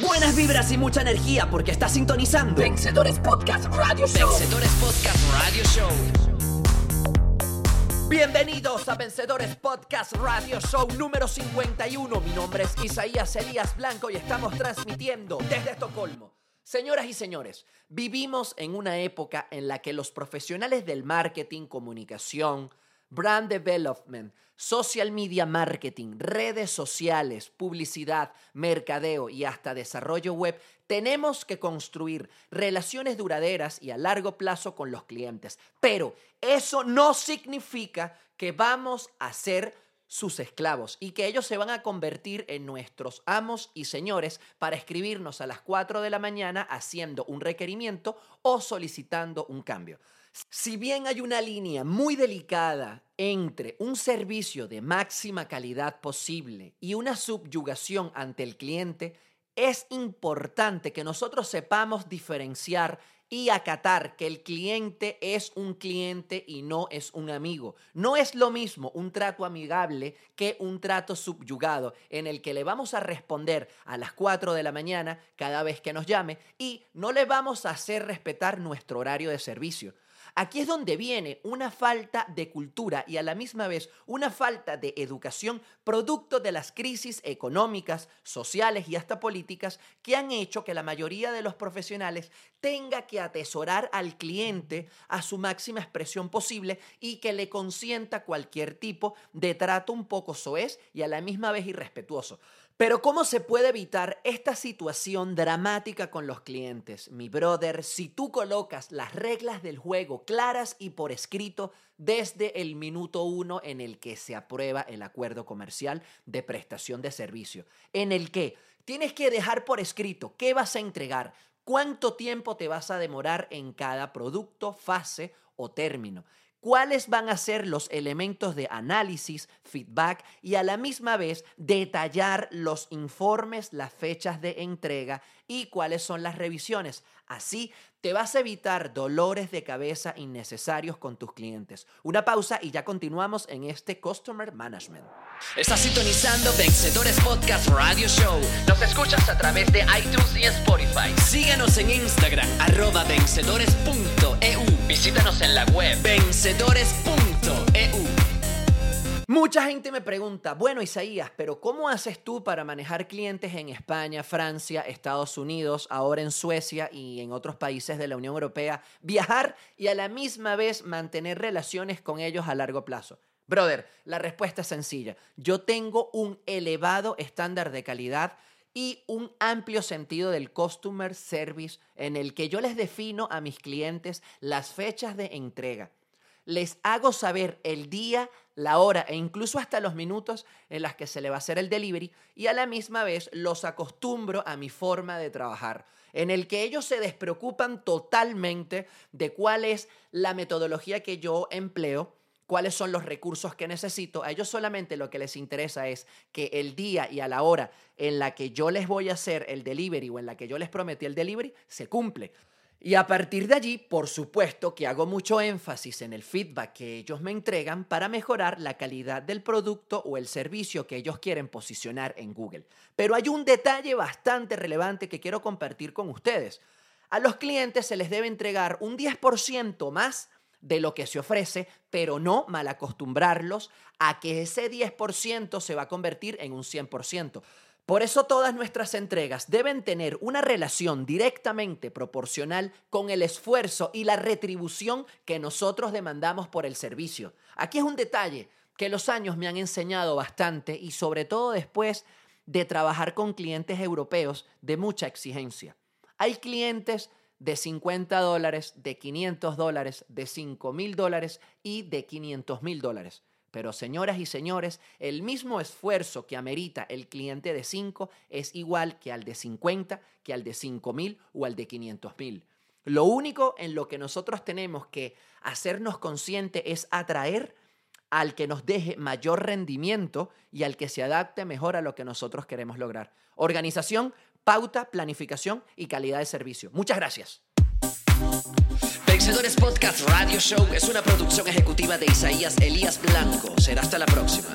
Buenas vibras y mucha energía porque estás sintonizando Vencedores Podcast Radio Show. Vencedores Podcast Radio Show. Bienvenidos a Vencedores Podcast Radio Show número 51. Mi nombre es Isaías Elías Blanco y estamos transmitiendo desde Estocolmo. Señoras y señores, vivimos en una época en la que los profesionales del marketing, comunicación, brand development, social media marketing, redes sociales, publicidad, mercadeo y hasta desarrollo web, tenemos que construir relaciones duraderas y a largo plazo con los clientes. Pero eso no significa que vamos a ser sus esclavos y que ellos se van a convertir en nuestros amos y señores para escribirnos a las 4 de la mañana haciendo un requerimiento o solicitando un cambio. Si bien hay una línea muy delicada entre un servicio de máxima calidad posible y una subyugación ante el cliente, es importante que nosotros sepamos diferenciar y acatar que el cliente es un cliente y no es un amigo. No es lo mismo un trato amigable que un trato subyugado en el que le vamos a responder a las 4 de la mañana cada vez que nos llame y no le vamos a hacer respetar nuestro horario de servicio. Aquí es donde viene una falta de cultura y a la misma vez una falta de educación producto de las crisis económicas, sociales y hasta políticas que han hecho que la mayoría de los profesionales tenga que atesorar al cliente a su máxima expresión posible y que le consienta cualquier tipo de trato un poco soez y a la misma vez irrespetuoso. Pero ¿cómo se puede evitar esta situación dramática con los clientes? Mi brother, si tú colocas las reglas del juego claras y por escrito desde el minuto uno en el que se aprueba el acuerdo comercial de prestación de servicio, en el que tienes que dejar por escrito qué vas a entregar, cuánto tiempo te vas a demorar en cada producto, fase o término cuáles van a ser los elementos de análisis, feedback y a la misma vez detallar los informes, las fechas de entrega y cuáles son las revisiones. Así te vas a evitar dolores de cabeza innecesarios con tus clientes. Una pausa y ya continuamos en este Customer Management. Estás sintonizando Vencedores Podcast Radio Show. Nos escuchas a través de iTunes y Spotify. Síguenos en Instagram, arroba vencedores.eu. Visítanos en la web vencedores.eu. Mucha gente me pregunta, bueno Isaías, pero ¿cómo haces tú para manejar clientes en España, Francia, Estados Unidos, ahora en Suecia y en otros países de la Unión Europea, viajar y a la misma vez mantener relaciones con ellos a largo plazo? Brother, la respuesta es sencilla. Yo tengo un elevado estándar de calidad y un amplio sentido del customer service en el que yo les defino a mis clientes las fechas de entrega. Les hago saber el día, la hora e incluso hasta los minutos en las que se le va a hacer el delivery y a la misma vez los acostumbro a mi forma de trabajar, en el que ellos se despreocupan totalmente de cuál es la metodología que yo empleo cuáles son los recursos que necesito. A ellos solamente lo que les interesa es que el día y a la hora en la que yo les voy a hacer el delivery o en la que yo les prometí el delivery se cumple. Y a partir de allí, por supuesto que hago mucho énfasis en el feedback que ellos me entregan para mejorar la calidad del producto o el servicio que ellos quieren posicionar en Google. Pero hay un detalle bastante relevante que quiero compartir con ustedes. A los clientes se les debe entregar un 10% más de lo que se ofrece, pero no mal acostumbrarlos a que ese 10% se va a convertir en un 100%. Por eso todas nuestras entregas deben tener una relación directamente proporcional con el esfuerzo y la retribución que nosotros demandamos por el servicio. Aquí es un detalle que los años me han enseñado bastante y sobre todo después de trabajar con clientes europeos de mucha exigencia. Hay clientes de 50 dólares, de 500 dólares, de 5 mil dólares y de 500 mil dólares. Pero señoras y señores, el mismo esfuerzo que amerita el cliente de 5 es igual que al de 50, que al de 5 mil o al de 500 mil. Lo único en lo que nosotros tenemos que hacernos consciente es atraer al que nos deje mayor rendimiento y al que se adapte mejor a lo que nosotros queremos lograr. Organización, pauta, planificación y calidad de servicio. Muchas gracias. Vencedores Podcast Radio Show es una producción ejecutiva de Isaías Elías Blanco. Será hasta la próxima.